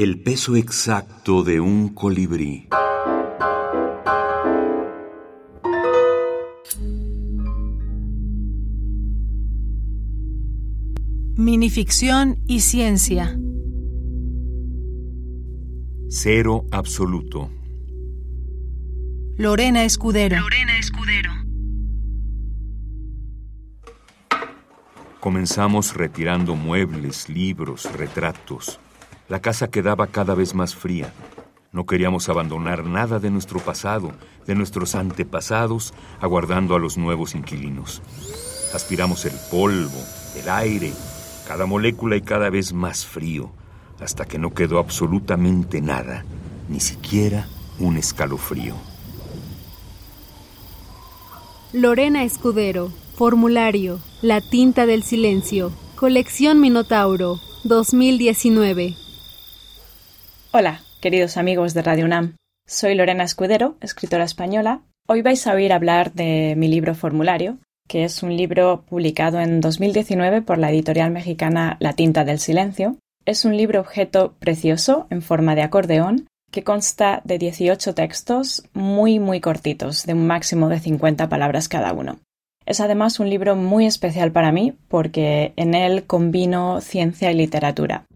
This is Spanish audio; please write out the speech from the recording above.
El peso exacto de un colibrí. Minificción y ciencia. Cero absoluto. Lorena Escudero. Lorena Escudero. Comenzamos retirando muebles, libros, retratos. La casa quedaba cada vez más fría. No queríamos abandonar nada de nuestro pasado, de nuestros antepasados, aguardando a los nuevos inquilinos. Aspiramos el polvo, el aire, cada molécula y cada vez más frío, hasta que no quedó absolutamente nada, ni siquiera un escalofrío. Lorena Escudero, formulario, La tinta del silencio, colección Minotauro, 2019. Hola, queridos amigos de Radio UNAM. Soy Lorena Escudero, escritora española. Hoy vais a oír hablar de mi libro Formulario, que es un libro publicado en 2019 por la editorial mexicana La Tinta del Silencio. Es un libro objeto precioso en forma de acordeón que consta de 18 textos muy muy cortitos, de un máximo de 50 palabras cada uno. Es además un libro muy especial para mí porque en él combino ciencia y literatura.